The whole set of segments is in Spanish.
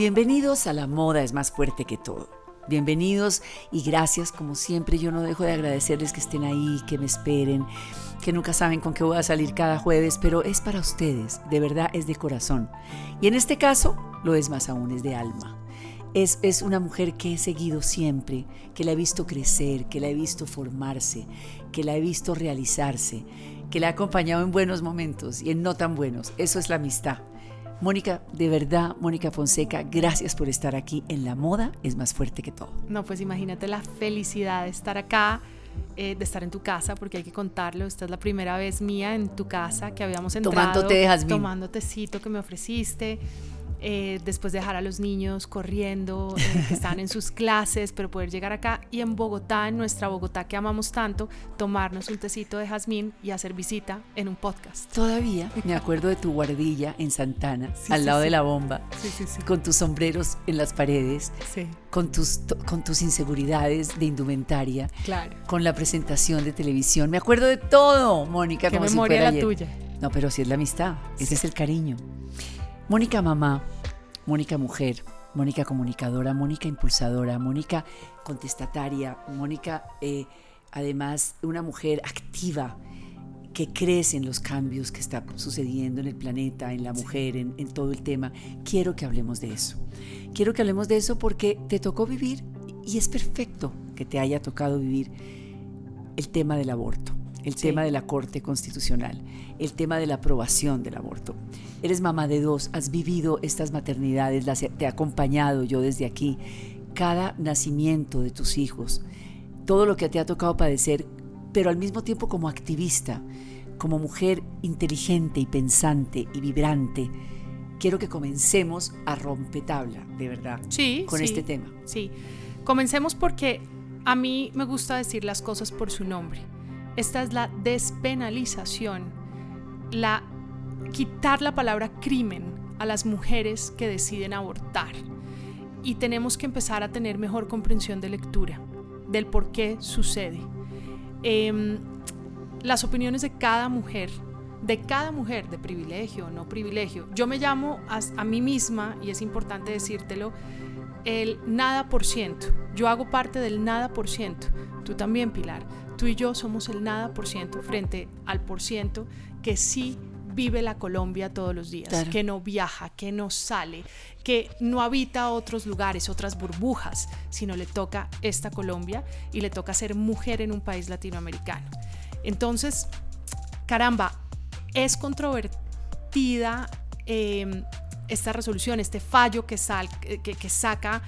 Bienvenidos a La Moda es más fuerte que todo. Bienvenidos y gracias, como siempre, yo no dejo de agradecerles que estén ahí, que me esperen, que nunca saben con qué voy a salir cada jueves, pero es para ustedes, de verdad es de corazón. Y en este caso, lo es más aún, es de alma. Es, es, una mujer que he seguido siempre, que la he visto crecer, que la he visto formarse, que la he visto realizarse, que la he acompañado en buenos momentos y en no tan buenos. Eso es la amistad. Mónica, de verdad, Mónica Fonseca, gracias por estar aquí en La Moda es más fuerte que todo. No, pues imagínate la felicidad de estar acá, eh, de estar en tu casa, porque hay que contarlo, esta es la primera vez mía en tu casa que habíamos entrado. Tomando té, Tomando tecito que me ofreciste. Eh, después de dejar a los niños corriendo, eh, que están en sus clases, pero poder llegar acá y en Bogotá, en nuestra Bogotá que amamos tanto, tomarnos un tecito de jazmín y hacer visita en un podcast. Todavía me acuerdo de tu guardilla en Santana, al lado de la bomba, con tus sombreros en las paredes, con, tus, con tus inseguridades de indumentaria, claro. con la presentación de televisión. Me acuerdo de todo, Mónica. Qué memoria la tuya. No, pero sí es la amistad, ese es el cariño. Mónica mamá, Mónica mujer, Mónica comunicadora, Mónica impulsadora, Mónica contestataria, Mónica eh, además una mujer activa que crece en los cambios que está sucediendo en el planeta, en la mujer, en, en todo el tema. Quiero que hablemos de eso. Quiero que hablemos de eso porque te tocó vivir y es perfecto que te haya tocado vivir el tema del aborto el tema de la Corte Constitucional, el tema de la aprobación del aborto. Eres mamá de dos, has vivido estas maternidades, las, te he acompañado yo desde aquí, cada nacimiento de tus hijos, todo lo que te ha tocado padecer, pero al mismo tiempo como activista, como mujer inteligente y pensante y vibrante. Quiero que comencemos a rompetabla, de verdad, sí, con este tema. Sí, comencemos porque a mí me gusta decir las cosas por su nombre. Esta es la despenalización, la quitar la palabra crimen a las mujeres que deciden abortar. Y tenemos que empezar a tener mejor comprensión de lectura del por qué sucede. Em, las opiniones de cada mujer, de cada mujer, de privilegio o no privilegio. Yo me llamo a, a mí misma, y es importante decírtelo, el nada por ciento. Yo hago parte del nada por ciento. Tú también, Pilar tú y yo somos el nada por ciento frente al por ciento que sí vive la Colombia todos los días, que no viaja, que no sale, que no habita otros lugares, otras burbujas, sino le toca esta Colombia y le toca ser mujer en un país latinoamericano. Entonces, caramba, es controvertida em, esta resolución, este fallo que, que, saca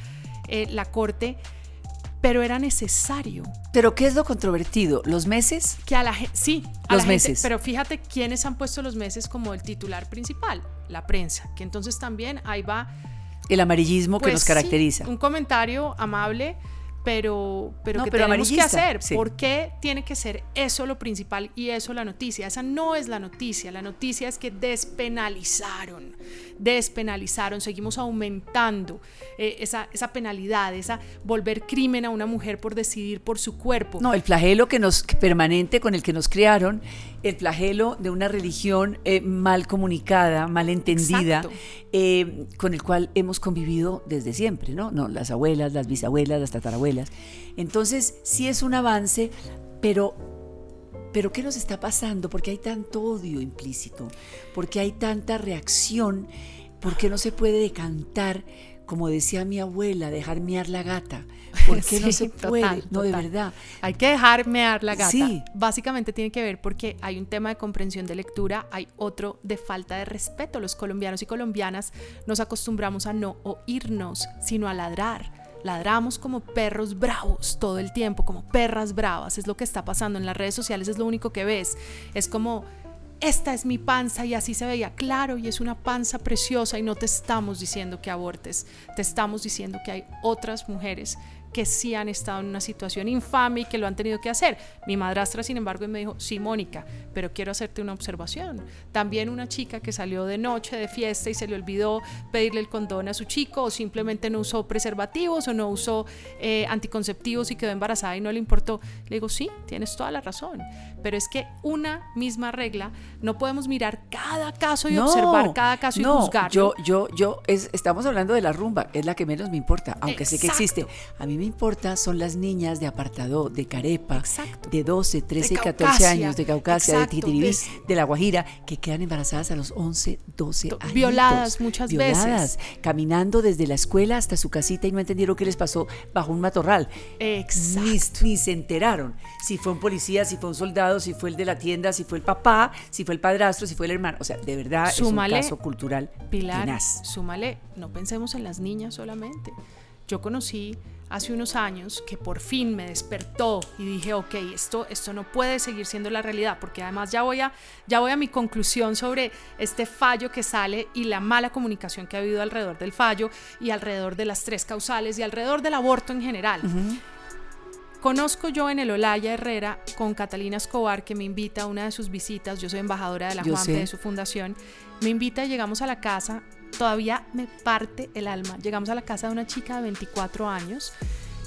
eh, la Corte pero era necesario. ¿Pero qué es lo controvertido? ¿Los meses? Que a la gente, sí, a los meses. pero fíjate quiénes han puesto los meses como el titular principal, la prensa, que entonces también ahí va... El amarillismo que pues nos caracteriza. un comentario amable pero, pero que tenemos que hacer. ¿Por qué tiene que ser eso lo principal y eso la noticia? Esa no es la noticia. La noticia es que despenalizaron, despenalizaron, seguimos aumentando eh, esa, esa penalidad, esa volver crimen a una mujer por decidir por su cuerpo. No, el flagelo que nos permanente con el que nos crearon, el flagelo de una religión eh, mal comunicada, mal entendida, eh, con el cual hemos convivido desde siempre, ¿no? No, las abuelas, las bisabuelas, las tatarabuelas entonces, sí es un avance, pero pero ¿qué nos está pasando? Porque hay tanto odio implícito, porque hay tanta reacción, porque no se puede decantar, como decía mi abuela, dejar mear la gata. ¿Por qué no se puede? no, de verdad. Hay que dejar mear la gata. Sí. Básicamente tiene que ver porque hay un tema de comprensión de lectura, hay otro de falta de respeto. Los colombianos y colombianas nos acostumbramos a no oírnos, sino a ladrar Ladramos como perros bravos todo el tiempo, como perras bravas. Es lo que está pasando en las redes sociales, es lo único que ves. Es como, esta es mi panza y así se veía. Claro, y es una panza preciosa y no te estamos diciendo que abortes, te estamos diciendo que hay otras mujeres que sí han estado en una situación infame y que lo han tenido que hacer. Mi madrastra, sin embargo, me dijo, sí, Mónica, pero quiero hacerte una observación. También una chica que salió de noche de fiesta y se le olvidó pedirle el condón a su chico o simplemente no usó preservativos o no usó eh, anticonceptivos y quedó embarazada y no le importó. Le digo, sí, tienes toda la razón, pero es que una misma regla, no podemos mirar cada caso y observar cada caso y juzgarlo. Yo, yo, yo, es, estamos hablando de la rumba, es la que menos me importa, aunque sé que existe. A mí me importa son las niñas de apartado, de Carepa, de 12, 13, 14 años, de Caucasia, de Titiribí, de La Guajira, que quedan embarazadas a los 11, 12 años. Violadas muchas violadas, caminando desde la escuela hasta su casita y no entendieron qué les pasó bajo un matorral. Exacto. Ni, se enteraron si fue un policía, si fue un soldado, si fue el de la tienda, si fue el papá, si fue el padrastro, si fue el hermano. O sea, de verdad es un caso cultural. Pilar, súmale, no pensemos en las niñas solamente. Yo conocí hace unos años que por fin me despertó y dije, ok, esto, esto no puede seguir siendo la realidad, porque además ya voy, a, ya voy a mi conclusión sobre este fallo que sale y la mala comunicación que ha habido alrededor del fallo y alrededor de las tres causales y alrededor del aborto en general. Conozco yo en el Olaya Herrera con Catalina Escobar, que me invita a una de sus visitas. Yo soy embajadora de la Juanpe, de su fundación. Me invita y llegamos a la casa todavía me parte el alma. Llegamos a la casa de una chica de 24 años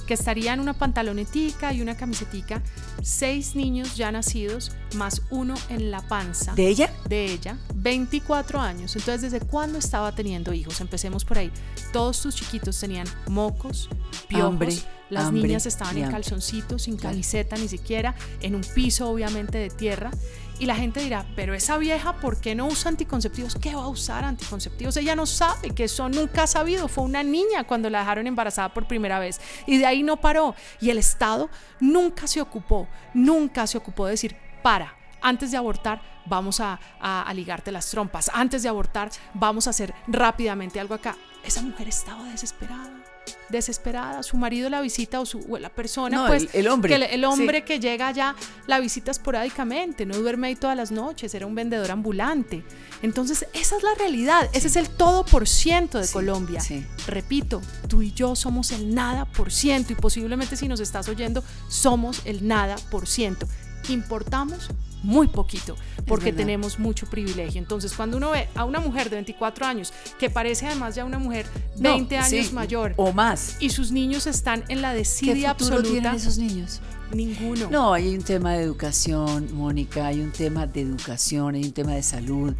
que estaría en una pantalonetica y una camisetica, seis niños ya nacidos, más uno en la panza. ¿De ella? De ella, 24 años. Entonces, ¿desde cuándo estaba teniendo hijos? Empecemos por ahí. Todos sus chiquitos tenían mocos, piojos. Las niñas estaban en calzoncitos, sin camiseta ni siquiera, en un piso obviamente de tierra. Y la gente dirá, pero esa vieja, ¿por qué no usa anticonceptivos? ¿Qué va a usar anticonceptivos? Ella no sabe que eso nunca ha sabido. Fue una niña cuando la dejaron embarazada por primera vez. Y de ahí no paró. Y el Estado nunca se ocupó, nunca se ocupó de decir, para, antes de abortar vamos a, a, ligarte las trompas, antes de abortar vamos a hacer rápidamente algo acá. Esa mujer estaba desesperada desesperada, su marido la visita o, su, la persona, pues el, hombre, que, el hombre que llega allá la visita esporádicamente, no duerme ahí todas las noches, era un vendedor ambulante. Entonces, esa es la realidad, ese es el todo por ciento de Colombia. Repito, tú y yo somos el nada por ciento y posiblemente si nos estás oyendo, somos el nada por ciento. Importamos muy poquito, porque tenemos mucho privilegio. Entonces, cuando uno ve a una mujer de 24 años, que parece además ya una mujer 20 años mayor, o más, y sus niños están en la desidia absoluta. tienen esos niños? Ninguno. No, hay un tema de educación, Mónica, hay un tema de educación, hay un tema de salud,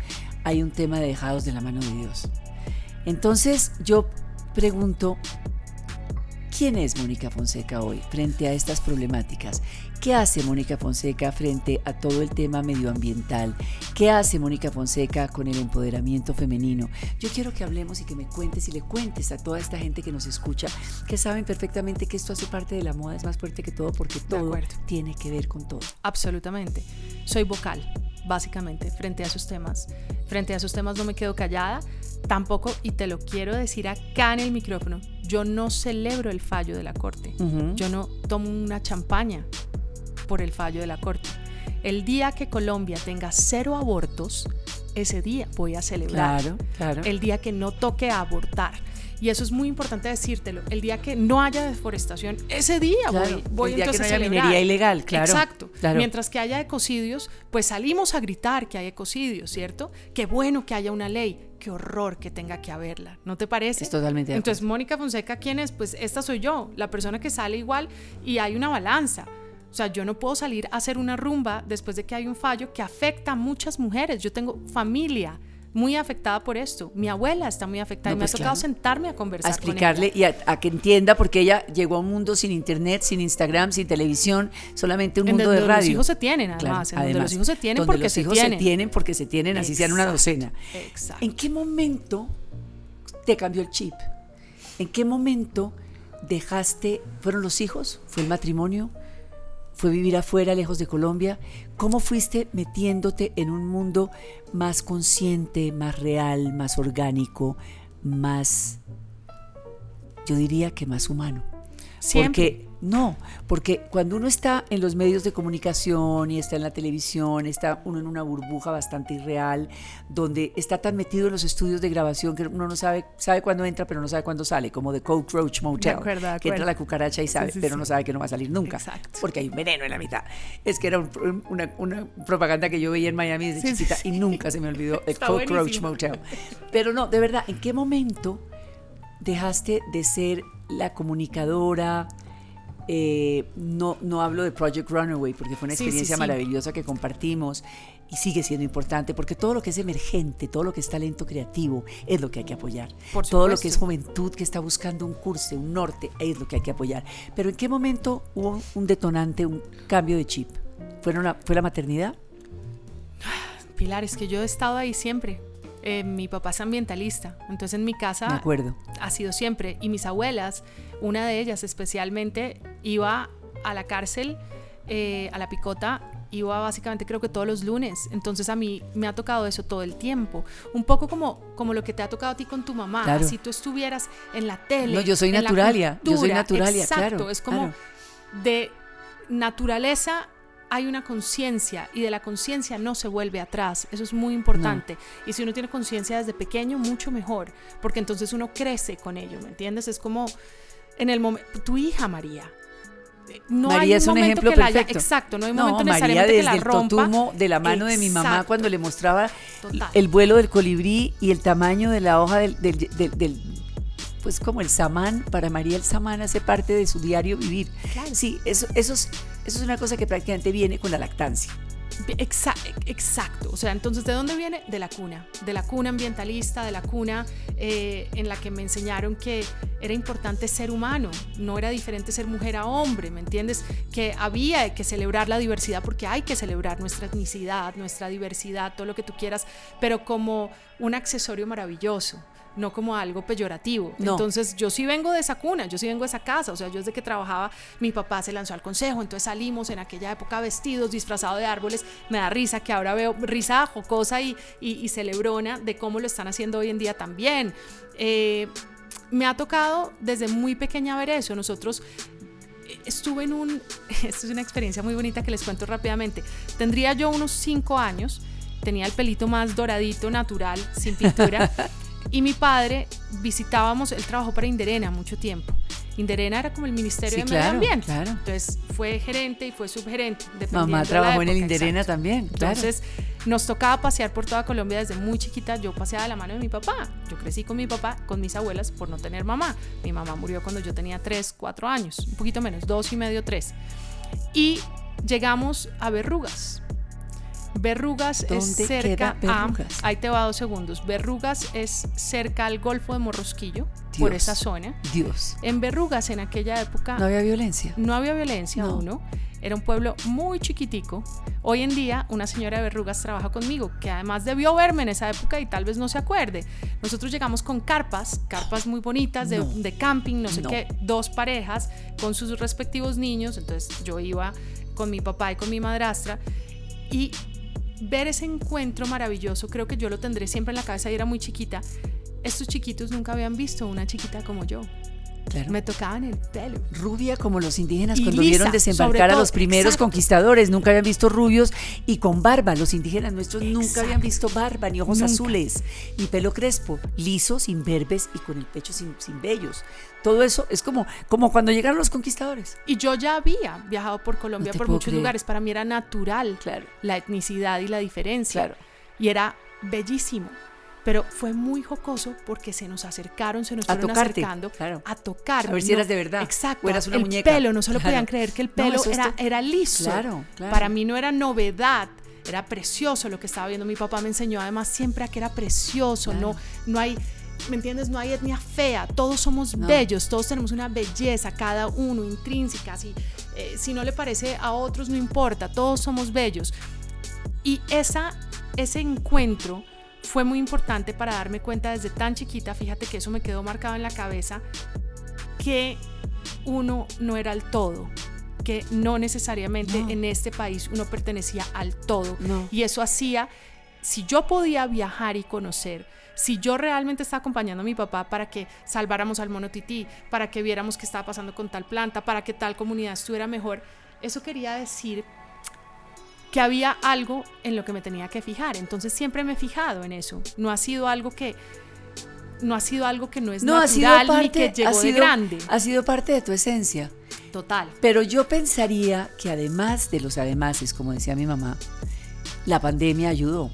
hay un tema de dejados de la mano de Dios. Entonces, yo pregunto, ¿quién es Mónica Fonseca hoy frente a estas problemáticas? ¿Qué hace Mónica Fonseca frente a todo el tema medioambiental? ¿Qué hace Mónica Fonseca con el empoderamiento femenino? Yo quiero que hablemos y que me cuentes y le cuentes a toda esta gente que nos escucha, que saben perfectamente que esto hace parte de la moda, es más fuerte que todo porque todo tiene que ver con todo. Absolutamente. Soy vocal, básicamente, frente a esos temas. Frente a esos temas no me quedo callada, tampoco, y te lo quiero decir acá en el micrófono, yo no celebro el fallo de la Corte. Yo no tomo una champaña por el fallo de la Corte. El día que Colombia tenga cero abortos, ese día voy a celebrar. Claro, claro. El día que no toque abortar. Y eso es muy importante decírtelo. El día que no haya deforestación, ese día voy, voy el día entonces que no haya minería ilegal, claro. Exacto. Mientras que haya ecocidios, pues salimos a gritar que hay ecocidios, ¿cierto? Qué bueno que haya una ley. Qué horror que tenga que haberla. ¿No te parece? Es totalmente. Entonces, Mónica Fonseca, ¿quién es? Pues esta soy yo, la persona que sale igual y hay una balanza. O sea, yo no puedo salir a hacer una rumba después de que hay un fallo que afecta a muchas mujeres. Yo tengo familia muy afectada por esto. Mi abuela está muy afectada y me ha pues tocado sentarme a conversar. A explicarle y a, que entienda porque ella llegó a un mundo sin internet, sin Instagram, sin televisión, solamente un mundo de radio. Los hijos se tienen, además. en donde los hijos se tienen porque se tienen. se tienen porque se tienen, así sean una docena. Exacto. ¿En qué momento te cambió el chip? ¿En qué momento dejaste, fueron los hijos? ¿Fue el matrimonio? Fue vivir afuera, lejos de Colombia. ¿Cómo fuiste metiéndote en un mundo más consciente, más real, más orgánico, más, yo diría que más humano? Siempre. Porque no, porque cuando uno está en los medios de comunicación y está en la televisión, está uno en una burbuja bastante irreal, donde está tan metido en los estudios de grabación que uno no sabe, sabe cuándo entra, pero no sabe cuándo sale, como de Cockroach Motel, De acuerdo, de que entra acuerdo. la cucaracha y sabe, sí, pero sí. no sabe que no va a salir nunca, Exacto. porque hay un veneno en la mitad. Es que era un- una, una propaganda que yo veía en Miami desde chiquita y nunca se me olvidó Está Cockroach buenísimo. Motel. Pero no, de verdad, ¿en qué momento dejaste de ser la comunicadora? eh, no, no hablo de Project Runaway porque fue una Sí, sí, experiencia sí. maravillosa que compartimos y sigue siendo importante porque todo lo que es emergente, todo lo que es talento creativo es lo que hay que apoyar. Por todo lo que es juventud que está buscando un curso, un norte, es lo que hay que apoyar. Pero ¿en qué momento hubo un detonante, un cambio de chip? ¿Fueron la- ¿Fue la maternidad? Pilar, es que yo he estado ahí siempre. Eh, mi papá es ambientalista, entonces en mi casa acuerdo. ha sido siempre. Y mis abuelas, una de ellas especialmente, iba a la cárcel, eh, a la picota, iba básicamente creo que todos los lunes. Entonces a mí me ha tocado eso todo el tiempo. Un poco como, como lo que te ha tocado a ti con tu mamá. Claro. Si tú estuvieras en la tele. No, yo soy naturalia, yo soy naturalia, Exacto, claro, es como claro. de naturaleza hay una conciencia y de la conciencia no se vuelve atrás. Eso es muy importante. Y si uno tiene conciencia desde pequeño, mucho mejor, porque entonces uno crece con ello, ¿me entiendes? Es como en el momento, tu hija María. No hay María un es un momento ejemplo que la haya- perfecto. exacto, no hay un No, momento María necesariamente desde que la el rompa. totumo de la mano de mi mamá cuando le mostraba Total. el vuelo del colibrí y el tamaño de la hoja del, del- del- del- pues como el samán, para María el samán hace parte de su diario vivir. Claro. Sí, eso, eso, es, eso es una cosa que prácticamente viene con la lactancia. Exa- exacto, o sea, entonces ¿de dónde viene? De la cuna, de la cuna ambientalista, de la cuna eh, en la que me enseñaron que era importante ser humano, no era diferente ser mujer a hombre, ¿me entiendes? Que había que celebrar la diversidad porque hay que celebrar nuestra etnicidad, nuestra diversidad, todo lo que tú quieras, pero como un accesorio maravilloso. No como algo peyorativo. No. Entonces, yo sí vengo de esa cuna, yo sí vengo de esa casa. O sea, yo desde que trabajaba, mi papá se lanzó al consejo, entonces salimos en aquella época vestidos, disfrazados de árboles. Me da risa que ahora veo risa jocosa y, y, y celebrona de cómo lo están haciendo hoy en día también. Eh, me ha tocado desde muy pequeña ver eso. Nosotros eh, estuve en un, esto es una experiencia muy bonita que les cuento rápidamente. Tendría yo unos cinco años, tenía el pelito más doradito, natural, sin pintura. y mi padre visitábamos, él trabajó para Inderena mucho tiempo. Inderena era como el Ministerio Sí, de Medio claro, Ambiente. claro. Entonces fue gerente y fue subgerente. Mamá de la trabajó en el época, Inderena exacto. también, claro. Entonces nos tocaba pasear por toda Colombia desde muy chiquita. Yo paseaba de la mano de mi papá. Yo crecí con mi papá, con mis abuelas por no tener mamá. Mi mamá murió cuando yo tenía 3, 4 años, un poquito menos, dos y medio, 3. Y llegamos a Verrugas. Verrugas es ¿Dónde cerca queda a. Verrugas? Ahí te va dos segundos. Verrugas es cerca al Golfo de Morrosquillo, por esa zona. Dios. En Verrugas, en aquella época, No había violencia. no había violencia, No. uno. Era un pueblo muy chiquitico. Hoy en día, una señora de Verrugas trabaja conmigo, que además debió verme en esa época y tal vez no se acuerde. Nosotros llegamos con carpas, carpas muy bonitas de, No. de camping, no sé No. qué, dos parejas con sus respectivos niños. Entonces yo iba con mi papá y con mi madrastra. Y ver ese encuentro maravilloso, creo que yo lo tendré siempre en la cabeza y era muy chiquita. Estos chiquitos nunca habían visto una chiquita como yo. Claro. Me tocaban el pelo. Rubia como los indígenas Y cuando lisa, vieron desembarcar a los primeros exacto. conquistadores. Nunca habían visto rubios y con barba. Los indígenas nuestros nunca habían visto barba, ni ojos Nunca. azules, ni pelo crespo, liso, sin verbes y con el pecho sin, sin vellos. Todo eso es como, como cuando llegaron los conquistadores. Y yo ya había viajado por Colombia, No por muchos creer. lugares. Para mí era natural Claro. la etnicidad y la diferencia. Claro. Y era bellísimo. Pero fue muy jocoso porque se nos acercaron, se nos A fueron tocarte, acercando claro. a tocar. A ver si eras de verdad, Exacto. o eras una el muñeca. pelo, no se lo Claro. podían creer que el pelo era, liso. Claro, claro. Para mí no era novedad. Era precioso lo que estaba viendo. Mi papá me enseñó además siempre a que era precioso. Claro. No, no hay, ¿me entiendes? No hay etnia fea. Todos somos No. bellos. Todos tenemos una belleza, cada uno intrínseca. Si, eh, si no le parece a otros, no importa. Todos somos bellos. Y esa, ese encuentro fue muy importante para darme cuenta desde tan chiquita, fíjate que eso me quedó marcado en la cabeza, que uno no era el todo, que no necesariamente No. en este país uno pertenecía al todo. No. Y eso hacía si yo podía viajar y conocer, si yo realmente estaba acompañando a mi papá para que salváramos al mono tití, para que viéramos qué estaba pasando con tal planta, para que tal comunidad estuviera mejor, eso quería decir que había algo en lo que me tenía que fijar. Entonces siempre me he fijado en eso. No ha sido algo que no ha sido algo que no es No, ha sido natural ni parte, que llegó ha de sido, grande. ha sido parte de tu esencia. Total. Pero yo pensaría que además de los ademases, como decía mi mamá, la pandemia ayudó.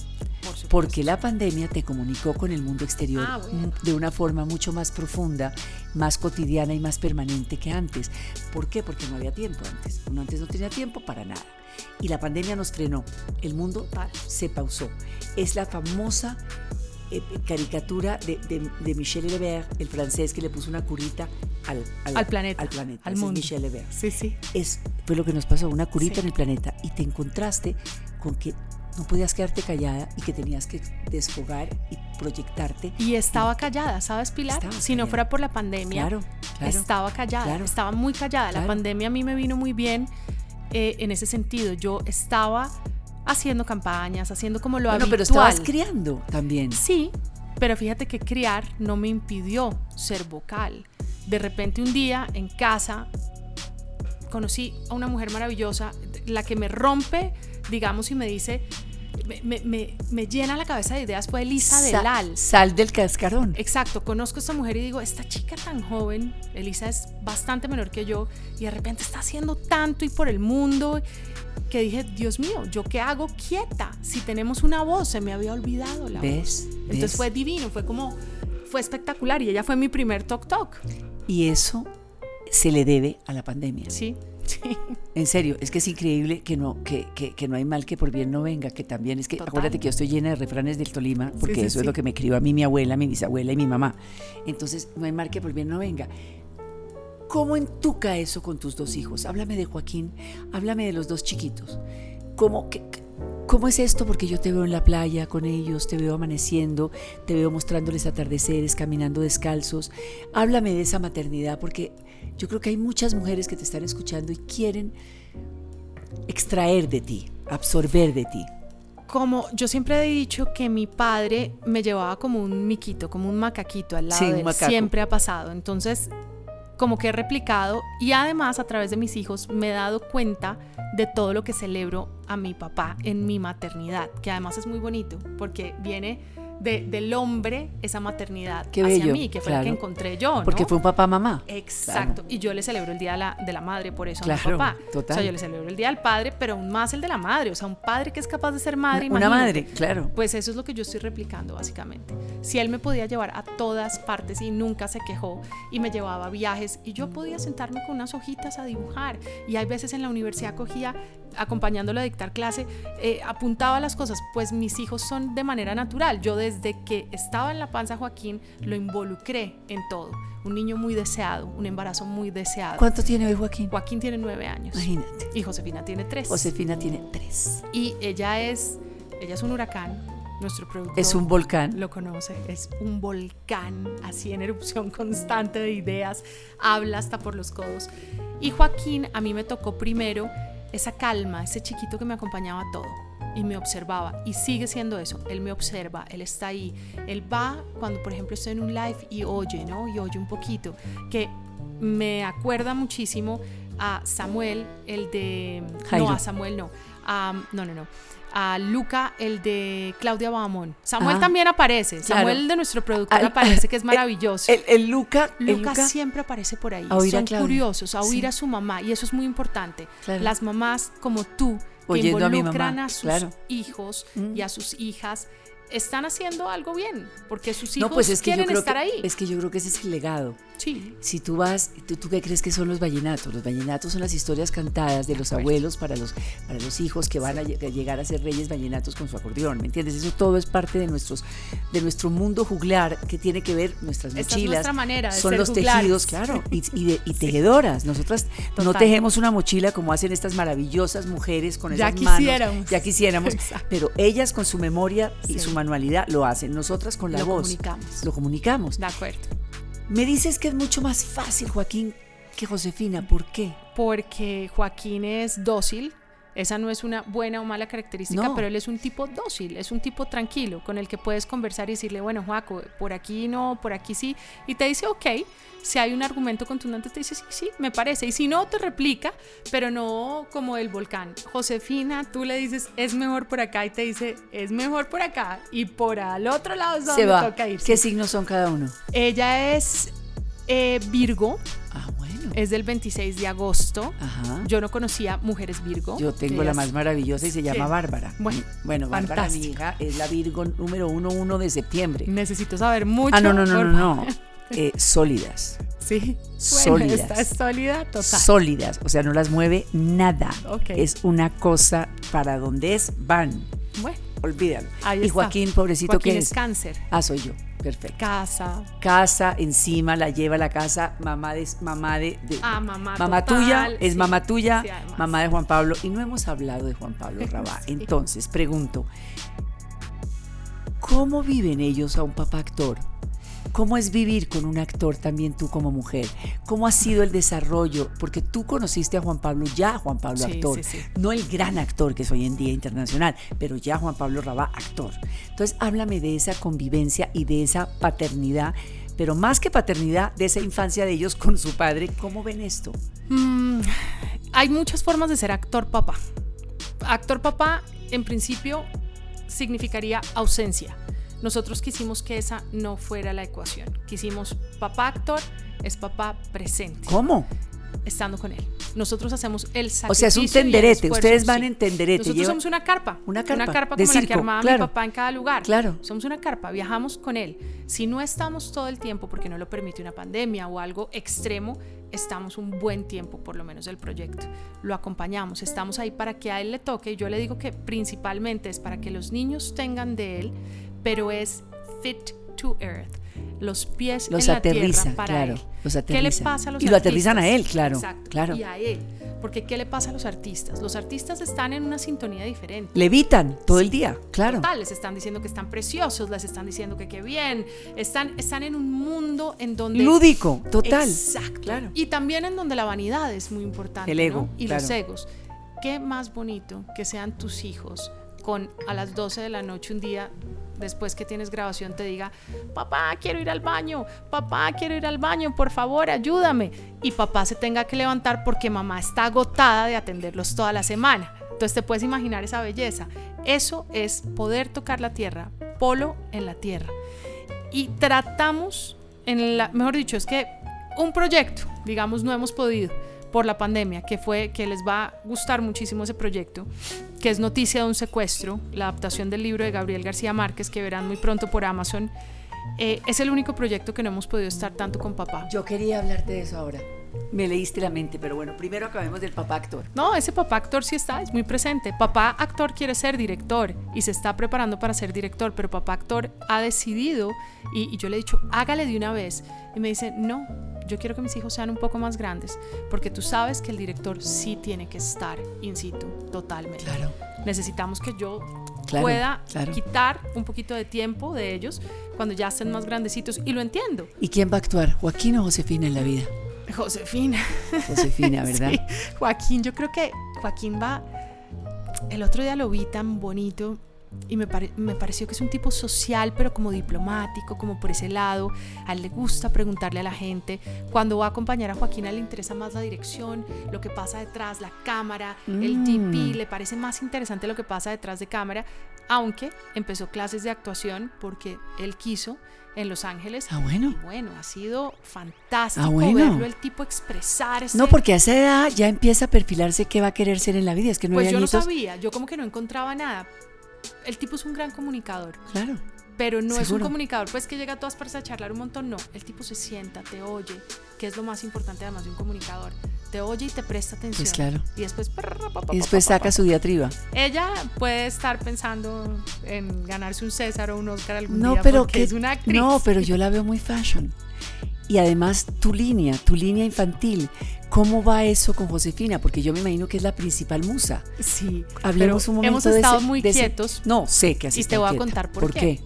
Porque la pandemia te comunicó con el mundo exterior Ah, bueno. de una forma mucho más profunda, más cotidiana y más permanente que antes. ¿Por qué? Porque no había tiempo antes. Uno antes no tenía tiempo para nada. Y la pandemia nos frenó. El mundo se pausó. Es la famosa eh, caricatura de, de, de Michel Lebert, el francés que le puso una curita al, Al planeta, Al planeta. al Ese es mundo. Michel Lebert Sí, sí. es, fue lo que nos pasó, una curita Sí. en el planeta y te encontraste con que no podías quedarte callada y que tenías que desfogar y proyectarte. Y estaba callada, ¿sabes, Pilar? Estaba si no fuera por la pandemia, Claro, claro. estaba callada, claro. estaba muy callada. La pandemia a mí me vino muy bien eh, en ese sentido. Yo estaba haciendo campañas, haciendo como lo bueno, habitual. pero estabas criando también. Sí, pero fíjate que criar no me impidió ser vocal. De repente un día en casa conocí a una mujer maravillosa, la que me rompe, digamos, y me dice, me, me- me- llena la cabeza de ideas, fue Elisa Sa- Delal. Sal del cascarón. Exacto, conozco a esta mujer y digo, esta chica tan joven, Elisa es bastante menor que yo, y de repente está haciendo tanto y por el mundo, que dije, Dios mío, ¿yo qué hago quieta? Si tenemos una voz, se me había olvidado la ¿Ves? voz. Entonces ¿Ves? fue divino, fue como, fue espectacular y ella fue mi primer talk talk. Y eso se le debe a la pandemia. Sí, sí. En serio, es que es increíble que no, que, que- que no hay mal que por bien no venga, que también es que, Total. acuérdate que yo estoy llena de refranes del Tolima, porque Sí, sí, eso es lo que me crió a mí mi abuela, mi bisabuela y mi mamá. Entonces, no hay mal que por bien no venga. ¿Cómo entuca eso con tus dos hijos? Háblame de Joaquín, háblame de los dos chiquitos. ¿Cómo, qué- ¿Cómo es esto? Porque yo te veo en la playa con ellos, te veo amaneciendo, te veo mostrándoles atardeceres, caminando descalzos. Háblame de esa maternidad, porque yo creo que hay muchas mujeres que te están escuchando y quieren extraer de ti, absorber de ti. Como yo siempre he dicho que mi padre me llevaba como un miquito, como un macaquito al lado Sí, de él. Siempre ha pasado. Entonces, como que he replicado y además a través de mis hijos me he dado cuenta de todo lo que celebro a mi papá en mi maternidad, que además es muy bonito porque viene de- del hombre esa maternidad Qué hacia bello, mí, que fue la que encontré yo. ¿no? Porque fue un papá mamá. Exacto. Y yo le celebro el Día de la, de la Madre por eso a Claro, mi papá. total. O sea, yo le celebro el Día del Padre, pero aún más el de la madre. O sea, un padre que es capaz de ser madre. Una imagínate. madre, claro. Pues eso es lo que yo estoy replicando básicamente. Si él me podía llevar a todas partes y nunca se quejó y me llevaba a viajes y yo podía sentarme con unas hojitas a dibujar y hay veces en la universidad cogía acompañándolo a dictar clase, eh, apuntaba las cosas, pues mis hijos son de manera natural. Yo desde que estaba en la panza Joaquín lo involucré en todo. Un niño muy deseado, un embarazo muy deseado. ¿Cuánto tiene hoy Joaquín? Joaquín tiene nueve años Imagínate. y Josefina tiene tres. Josefina tiene tres. Y ella es, ella es un huracán, nuestro productor. Es un volcán. Lo conoce, es un volcán así en erupción constante de ideas, habla hasta por los codos. Y Joaquín a mí me tocó primero esa calma, ese chiquito que me acompañaba a todo y me observaba y sigue siendo eso, él me observa, él está ahí, él va cuando por ejemplo estoy en un live y oye, ¿no? Y oye un poquito, que me acuerda muchísimo a Samuel, el de... Jairo. No, a Samuel no, a, no, no, no. A Luca, el de Claudia Bahamón. Samuel Ah, también aparece. claro. Samuel de nuestro productor Al- aparece, que es maravilloso. El, el Luca, el Luca, siempre aparece por ahí. A Son curiosos, a oír Sí. a su mamá. Y eso es muy importante. Claro. Las mamás como tú, que Oyendo a mi involucran mamá, a, sus claro. hijos Mm. y a sus hijas, están haciendo algo bien. Porque sus hijos No, pues es que yo quieren creo estar que, ahí. es que yo creo que ese es el legado. Sí. Si tú vas, ¿tú, tú qué crees que son los vallenatos? Los vallenatos son las historias cantadas de los abuelos para los, para los hijos que van a, lleg- a llegar a ser reyes vallenatos con su acordeón, ¿me entiendes? Eso todo es parte de, nuestros, de nuestro mundo juglar que tiene que ver nuestras Esta es mochilas. nuestra manera de son ser los juglares. tejidos, claro, y, y de- y tejedoras. Nosotras no tejemos una mochila como hacen estas maravillosas mujeres con Ya esas manos. quisiéramos. Ya quisiéramos. Exacto. pero ellas con su memoria y Sí. su manualidad lo hacen. Nosotras con la Lo voz. comunicamos. Lo comunicamos. De acuerdo. Me dices que es mucho más fácil, Joaquín, que Josefina. ¿Por qué? porque Joaquín es dócil, Esa no es una buena o mala característica, No. pero él es un tipo dócil, es un tipo tranquilo, con el que puedes conversar y decirle, bueno, Juaco, por aquí no, por aquí sí. Y te dice, ok, si hay un argumento contundente, te dice, sí, sí, me parece. Y si no, te replica, pero no como el volcán. Josefina, tú le dices, es mejor por acá, y te dice, es mejor por acá. Y por al otro lado es donde Se va. toca irse. ¿Qué signos son cada uno? Ella es eh, Virgo. Es del 26 de agosto. Ajá. Yo no conocía mujeres Virgo. Yo tengo la más maravillosa y se llama. Bárbara. Bueno, bueno Bárbara, mi hija, es la Virgo número uno, uno de septiembre. Necesito saber mucho. Ah, no, no, no, por no. Eh, sólidas. Sí. Sólidas. Bueno, esta es sólida total. Sólidas. O sea, no las mueve nada. Ok. Es una cosa para donde es, van. bueno, Olvídalo. ahí y está. Joaquín, pobrecito, Joaquín ¿qué es es? cáncer. Ah, soy yo. Perfecto. Casa. Casa encima, la lleva a la casa, mamá de, mamá de, de- Ah, mamá. mamá total, tuya, es sí, mamá tuya, sí, mamá de Juan Pablo. Y no hemos hablado de Juan Pablo Rabá. Sí. Entonces, pregunto, ¿cómo viven ellos a un papá actor? ¿Cómo es vivir con un actor también tú como mujer? ¿Cómo ha sido el desarrollo? Porque tú conociste a Juan Pablo, ya Juan Pablo Sí, actor, sí, sí. no el gran actor que es hoy en día internacional, pero ya Juan Pablo Rabá actor. Entonces háblame de esa convivencia y de esa paternidad, pero más que paternidad, de esa infancia de ellos con su padre. ¿Cómo ven esto? Mm, hay muchas formas de ser actor papá. Actor papá, en principio, significaría ausencia. Nosotros quisimos que esa no fuera la ecuación. Quisimos papá actor es papá presente, ¿Cómo? estando con él. Nosotros hacemos el sacrificio. O sea, es un y tenderete. Ustedes van en tenderete. Nosotros llevan- somos una carpa. Una carpa, de como la que circo, armaba claro. mi papá en cada lugar. Claro. Somos una carpa, viajamos con él. Si no estamos todo el tiempo porque no lo permite una pandemia o algo extremo, estamos un buen tiempo por lo menos del proyecto. Lo acompañamos, estamos ahí para que a él le toque. Yo le digo que principalmente es para que los niños tengan de él, pero es fit to earth. Los pies Los en la tierra para claro, él. los ¿Qué le pasa a los Y lo aterrizan a él, claro, Exacto, claro. Y a él. Porque ¿qué le pasa a los artistas? Los artistas están en una sintonía diferente. Levitan todo el día, claro. Total, les están diciendo que están preciosos, les están diciendo que qué bien. Están, están en un mundo en donde. Lúdico, total. Exacto. Claro. Y también en donde la vanidad es muy importante. El ego, ¿no? Y claro. los egos. Qué más bonito que sean tus hijos con a las 12 de la noche un día después que tienes grabación te diga, papá, quiero ir al baño, papá, quiero ir al baño, por favor, ayúdame. Y papá se tenga que levantar porque mamá está agotada de atenderlos toda la semana. Entonces te puedes imaginar esa belleza. Eso es poder tocar la tierra, polo en la tierra. Y tratamos, en la, mejor dicho, es que un proyecto, digamos, no hemos podido por la pandemia, que fue que les va a gustar muchísimo ese proyecto, que es Noticia de un secuestro, la adaptación del libro de Gabriel García Márquez, que verán muy pronto por Amazon. Eh, es el único proyecto que no hemos podido estar tanto con papá. Yo quería hablarte de eso ahora. Me leíste la mente, pero bueno, primero acabemos del papá actor. No, ese papá actor sí está, es muy presente. Papá actor quiere ser director y se está preparando para ser director, pero papá actor ha decidido, y, y yo le he dicho, hágale de una vez. Y me dice, no, yo quiero que mis hijos sean un poco más grandes, porque tú sabes que el director sí tiene que estar in situ totalmente. Claro. Necesitamos que yo Claro, pueda claro. quitar un poquito de tiempo de ellos cuando ya estén más grandecitos, y lo entiendo. ¿Y quién va a actuar? ¿Joaquín o Josefina en la vida? Josefina. Josefina, ¿verdad? Sí, Joaquín, yo creo que Joaquín va. El otro día lo vi tan bonito y me, pare- me pareció que es un tipo social, pero como diplomático, como por ese lado. A él le gusta preguntarle a la gente. Cuando va a acompañar a Joaquín, a él le interesa más la dirección, lo que pasa detrás, la cámara, el Mm. DP. Le parece más interesante lo que pasa detrás de cámara, aunque empezó clases de actuación porque él quiso en Los Ángeles. Ah, bueno. Y bueno, ha sido fantástico Ah, bueno. verlo el tipo expresarse. No, porque a esa edad ya empieza a perfilarse qué va a querer ser en la vida. Es que no Pues yo no sabía, yo como que no encontraba nada. El tipo es un gran comunicador, Claro. pero no es un comunicador pues que llega a todas partes a charlar un montón, no. El tipo se sienta, te oye, que es lo más importante además de un comunicador. Te oye y te presta atención. Pues claro. Y después... Y después saca su diatriba. Ella puede estar pensando en ganarse un César o un Oscar algún No, día pero porque que es una actriz. no, pero yo la veo muy fashion. Y además tu línea, tu línea infantil, ¿cómo va eso con Josefina? Porque yo me imagino que es la principal musa. Sí, Hablemos pero un momento hemos de estado ese- muy de ese- quietos. No, sé que así Y te voy a contar por qué.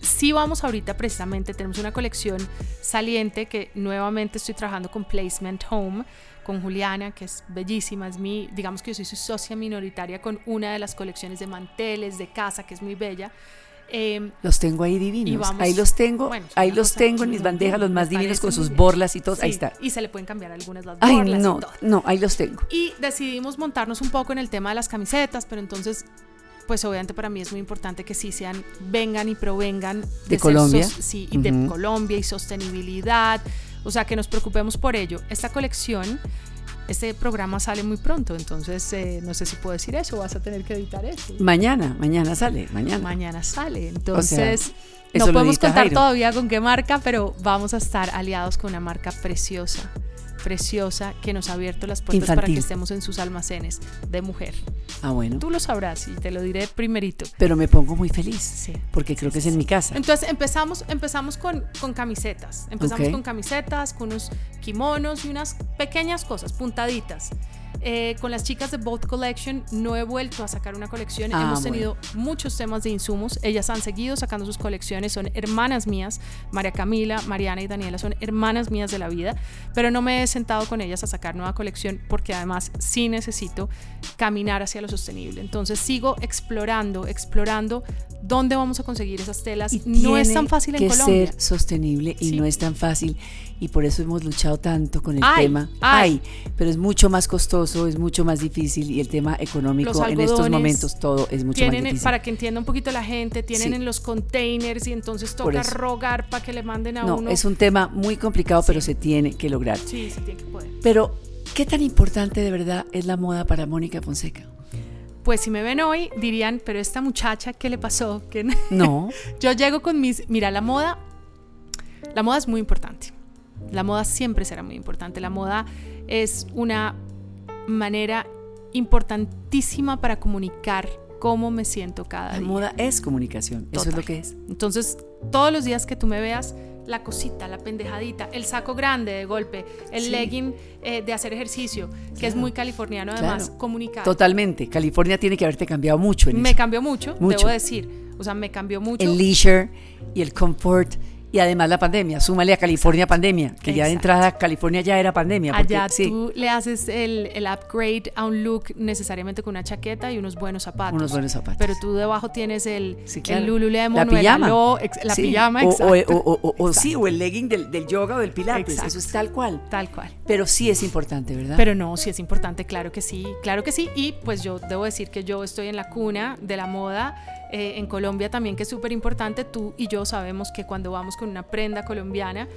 sí vamos ahorita precisamente, tenemos una colección saliente que nuevamente estoy trabajando con Placement Home con Juliana, que es bellísima, es mi, digamos que yo soy su socia minoritaria con una de las colecciones de manteles, de casa, que es muy bella. Eh, los tengo ahí divinos. ahí los tengo, ahí los tengo en mis bandejas, los más divinos con sus borlas y todo. ahí está. Y se le pueden cambiar algunas las borlas. Ay, no, no, ahí los tengo. Y decidimos montarnos un poco en el tema de las camisetas, pero entonces, pues obviamente para mí es muy importante que sí sean, vengan y provengan de, Colombia. sí, y de Colombia y sostenibilidad. O sea, que nos preocupemos por ello. Esta colección este programa sale muy pronto, entonces eh, no sé si puedo decir eso, vas a tener que editar eso. Mañana, mañana sale, mañana. Mañana sale, entonces no podemos contar todavía con qué marca, pero vamos a estar aliados con una marca preciosa preciosa que nos ha abierto las puertas para que estemos en sus almacenes de mujer. Ah, bueno. Tú lo sabrás y te lo diré primerito. Pero me pongo muy feliz. Sí. Porque creo que es en mi casa. Entonces empezamos, empezamos con, con camisetas. Empezamos con camisetas, con unos kimonos y unas pequeñas cosas, puntaditas. Eh, con las chicas de Both Collection no he vuelto a sacar una colección. Ah, Hemos tenido muchos temas de insumos. Ellas han seguido sacando sus colecciones. Son hermanas mías. María Camila, Mariana y Daniela son hermanas mías de la vida. Pero no me he sentado con ellas a sacar nueva colección porque además sí necesito caminar hacia lo sostenible. Entonces sigo explorando, explorando dónde vamos a conseguir esas telas. no es tan fácil en Colombia. ser sostenible y no es tan fácil y por eso hemos luchado tanto con el tema. Hay, pero es mucho más costoso, es mucho más difícil y el tema económico en estos momentos todo es mucho más difícil. Para que entienda un poquito la gente, tienen en los containers y entonces toca rogar para que le manden a no, uno. Es un tema muy complicado, pero se tiene que lograr. Sí, se tiene que poder. Pero, ¿qué tan importante de verdad es la moda para Mónica Fonseca? Pues si me ven hoy dirían, pero esta muchacha, ¿qué le pasó? No. Yo llego con mis, mira, la moda, la moda es muy importante. La moda siempre será muy importante. La moda es una manera importantísima para comunicar cómo me siento cada día. La moda es comunicación, eso es lo que es. Entonces, todos los días que tú me veas, la cosita, la pendejadita, el saco grande de golpe, el legging eh, de hacer ejercicio, que es muy californiano además, comunicar. Totalmente, California tiene que haberte cambiado mucho en Me cambió mucho, mucho, debo decir. O sea, me cambió mucho. El leisure y el comfort y además la pandemia, súmale a California pandemia, que ya de entrada California ya era pandemia. Allá tú le haces el, el, upgrade a un look necesariamente con una chaqueta y unos buenos zapatos. Unos buenos zapatos. Pero tú debajo tienes el, sí, el Lululemon, la pijama, la pijama, o, o, o, sí, o el legging del, del yoga o del pilates, eso es tal cual. Tal cual. Pero sí es importante, ¿verdad? Pero no, sí es importante, claro que sí, claro que sí. Y pues yo debo decir que yo estoy en la cuna de la moda eh, en Colombia también, que es súper importante, tú y yo sabemos que cuando vamos con una prenda colombiana,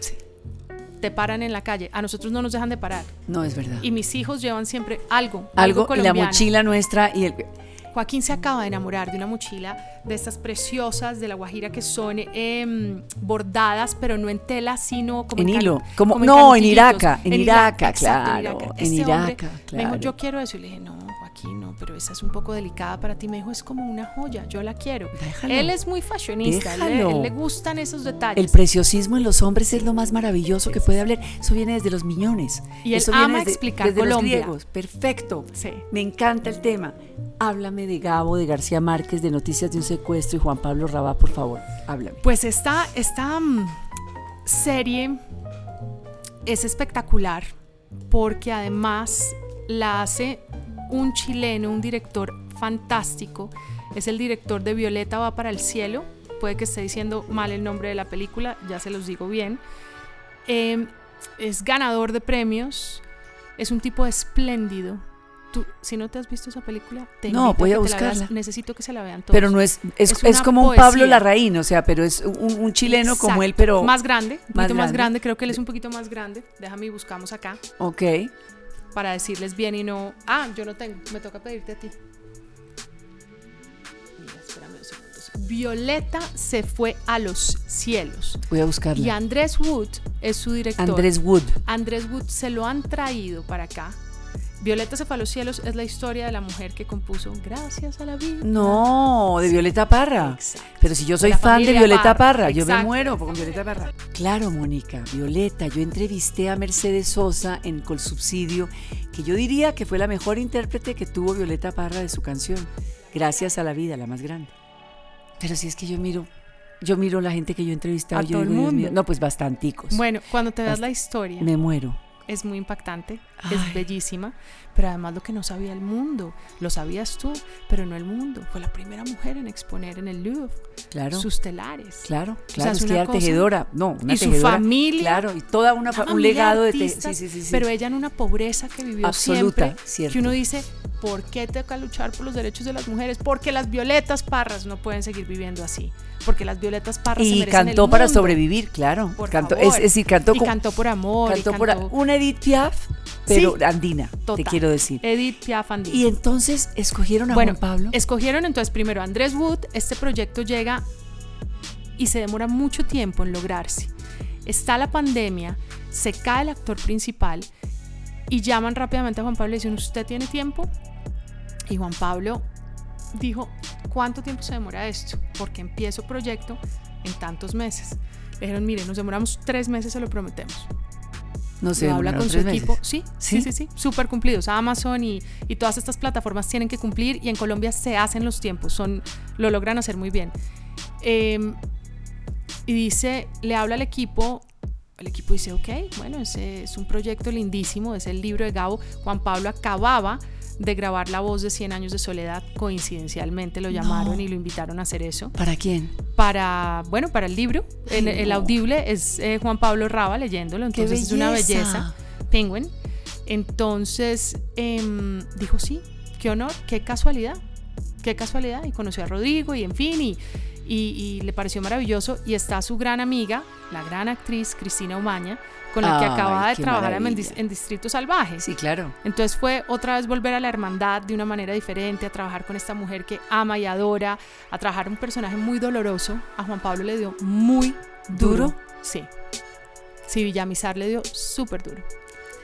te paran en la calle. A nosotros no nos dejan de parar. No, es verdad. Y mis hijos llevan siempre algo. Algo, algo la mochila nuestra y el Joaquín se acaba de enamorar de una mochila de estas preciosas de la Guajira que son em, bordadas, pero no en tela, sino como en, hilo. Como, no, en Iraca, en, Iraca, claro. En Iraca, Me dijo, yo quiero eso. Y le dije, no, Joaquín, no, pero esa es un poco delicada para ti. Me dijo, es como una joya, yo la quiero. Él es muy fashionista, él, le gustan esos detalles. El preciosismo en los hombres es lo más maravilloso que puede haber. Eso viene desde los millones. Y él ama explicar desde Los griegos. Perfecto. Sí. Me encanta el tema. Háblame de Gabo, de García Márquez, de Noticias de un Secuestro y Juan Pablo Rabá, por favor. Háblame. Pues esta, esta mm, serie es espectacular porque además la hace un chileno, un director fantástico. Es el director de Violeta va para el cielo. Puede que esté diciendo mal el nombre de la película, ya se los digo bien. Em, es ganador de premios. Es un tipo espléndido si no te has visto esa película, te no, voy a, buscarla. necesito que se la vean todos. Pero no es, es, es, como un Pablo Larraín, o sea, pero es un, chileno como él, pero... Más grande, un poquito más grande, creo que él es un poquito más grande. Déjame y buscamos acá. Ok. Para decirles bien y no... Ah, yo no tengo, me toca pedirte a ti. Mira, espérame un segundo. Violeta se fue a los cielos. Voy a buscarla. Y Andrés Wood es su director. Andrés Wood. Andrés Wood se lo han traído para acá Violeta se fue a los cielos es la historia de la mujer que compuso Gracias a la vida. No, de Violeta Parra. Pero si yo soy fan de Violeta Parra, yo me muero con Violeta Parra. Claro, Mónica, Violeta, yo entrevisté a Mercedes Sosa en Colsubsidio, que yo diría que fue la mejor intérprete que tuvo Violeta Parra de su canción, Gracias a la vida, la más grande. Pero si es que yo miro yo miro la gente que yo he entrevistado A yo todo el digo, Dios mío, mundo. no, pues bastanticos. Bueno, cuando te das Bast- la historia, Me muero. Es muy impactante, Ay. es bellísima, pero además lo que no sabía el mundo, lo sabías tú, pero no el mundo. Fue la primera mujer en exponer en el Louvre Claro. sus telares. Claro, sea, claro, es es que una era cosa- tejedora, no, una y su tejedora. familia, Claro, y toda una, un legado de te- artistas, sí, sí, sí, sí. pero ella en una pobreza que vivió Absoluta, siempre, cierto. que uno dice, ¿por qué toca luchar por los derechos de las mujeres? Porque las Violetas Parras no pueden seguir viviendo así, porque las Violetas Parras se y merecen cantó el para sobrevivir, claro. Por cantó, favor. Es, es decir, cantó, y cantó por amor, y cantó por cantó una Edith Piaf, pero Sí, andina, te quiero decir. Edith Piaf Andina. Y entonces escogieron a Bueno, Juan Pablo. Escogieron entonces primero a Andrés Wood, este proyecto llega y se demora mucho tiempo en lograrse. Está la pandemia, se cae el actor principal y llaman rápidamente a Juan Pablo y dicen, ¿usted tiene tiempo? Y Juan Pablo dijo, ¿cuánto tiempo se demora esto? Porque empiezo proyecto en tantos meses. Le dijeron, mire, nos demoramos tres meses, se lo prometemos. no sé, habla con su equipo. Sí, sí, sí, sí, súper cumplidos. Amazon y, y todas estas plataformas tienen que cumplir y en Colombia se hacen los tiempos, son, lo logran hacer muy bien. Eh, y dice, le habla al equipo, el equipo dice, ok, bueno, ese es un proyecto lindísimo, es el libro de Gabo. Juan Pablo acababa de grabar La voz de 100 años de soledad, coincidencialmente lo llamaron No. y lo invitaron a hacer eso ¿Para quién? para, bueno, para el libro. El, Ay, el no. audible es eh, Juan Pablo Raba leyéndolo, ¡Qué entonces es una belleza! belleza. Penguin. Entonces em, dijo, sí, qué honor, qué casualidad, qué casualidad. Y conoció a Rodrigo y en fin, y, y- y le pareció maravilloso. Y está su gran amiga, la gran actriz Cristina Umaña, con la que Ay, acababa de trabajar en, maravilla. Dis- en Distrito Salvaje. Sí, claro. Entonces fue otra vez volver a la hermandad de una manera diferente, a trabajar con esta mujer que ama y adora, a trabajar un personaje muy doloroso. A Juan Pablo le dio muy duro. ¿Duro? Sí. Sí, Villamizar le dio súper duro.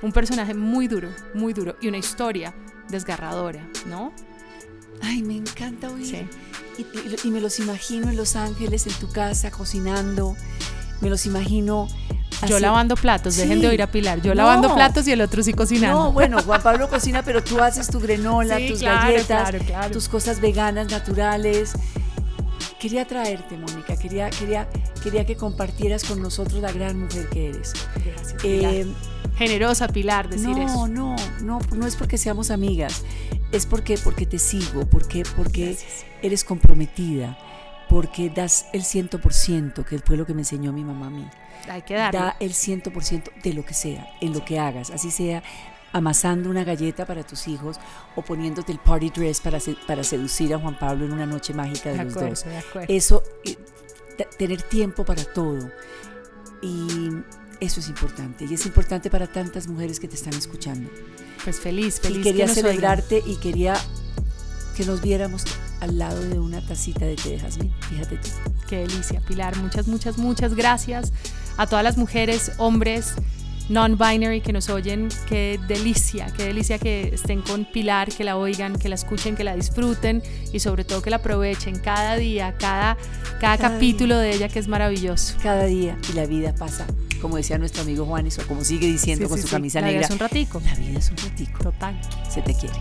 Un personaje muy duro, muy duro. Y una historia desgarradora, ¿no? Ay, me encanta oír. Sí. Y, me los imagino en Los Ángeles, en tu casa, cocinando. Me los imagino. Yo así- lavando platos, dejen de oír a Pilar. Yo No. lavando platos y el otro sí cocinando. No, bueno, Juan Pablo cocina, pero tú haces tu granola, Sí, tus claro, galletas, claro, claro. tus cosas veganas, naturales. Quería traerte, Mónica, quería, quería, quería que compartieras con nosotros la gran mujer que eres. Gracias, Pilar. Eh, Generosa Pilar decir no, eso. no, no, no es porque seamos amigas, es porque, porque te sigo, porque, porque Gracias. eres comprometida, porque das el 100%, que fue lo que me enseñó mi mamá a mí. Hay que darle. Da el 100% de lo que sea, en lo que hagas, así sea amasando una galleta para tus hijos o poniéndote el party dress para, para seducir a Juan Pablo en una noche mágica de, de los acuerdo, dos. de. Eso, eh, tener tiempo para todo. Y eso es importante. Y es importante para tantas mujeres que te están escuchando. Pues feliz, Y feliz. quería que nos oigan. celebrarte y quería que nos viéramos al lado de una tacita de té de jazmín. Fíjate tú. Qué delicia, Pilar. Muchas, muchas, muchas gracias a todas las mujeres, hombres, non-binary que nos oyen. Qué delicia, qué delicia que estén con Pilar, que la oigan, que la escuchen, que la disfruten y sobre todo que la aprovechen cada día, cada, cada, Cada capítulo de ella que es maravilloso. Cada día y la vida pasa, como decía nuestro amigo Juanes, o como sigue diciendo Sí, con sí, su sí. camisa La vida negra. es un ratico. La vida es un ratico. Total. Se te quiere.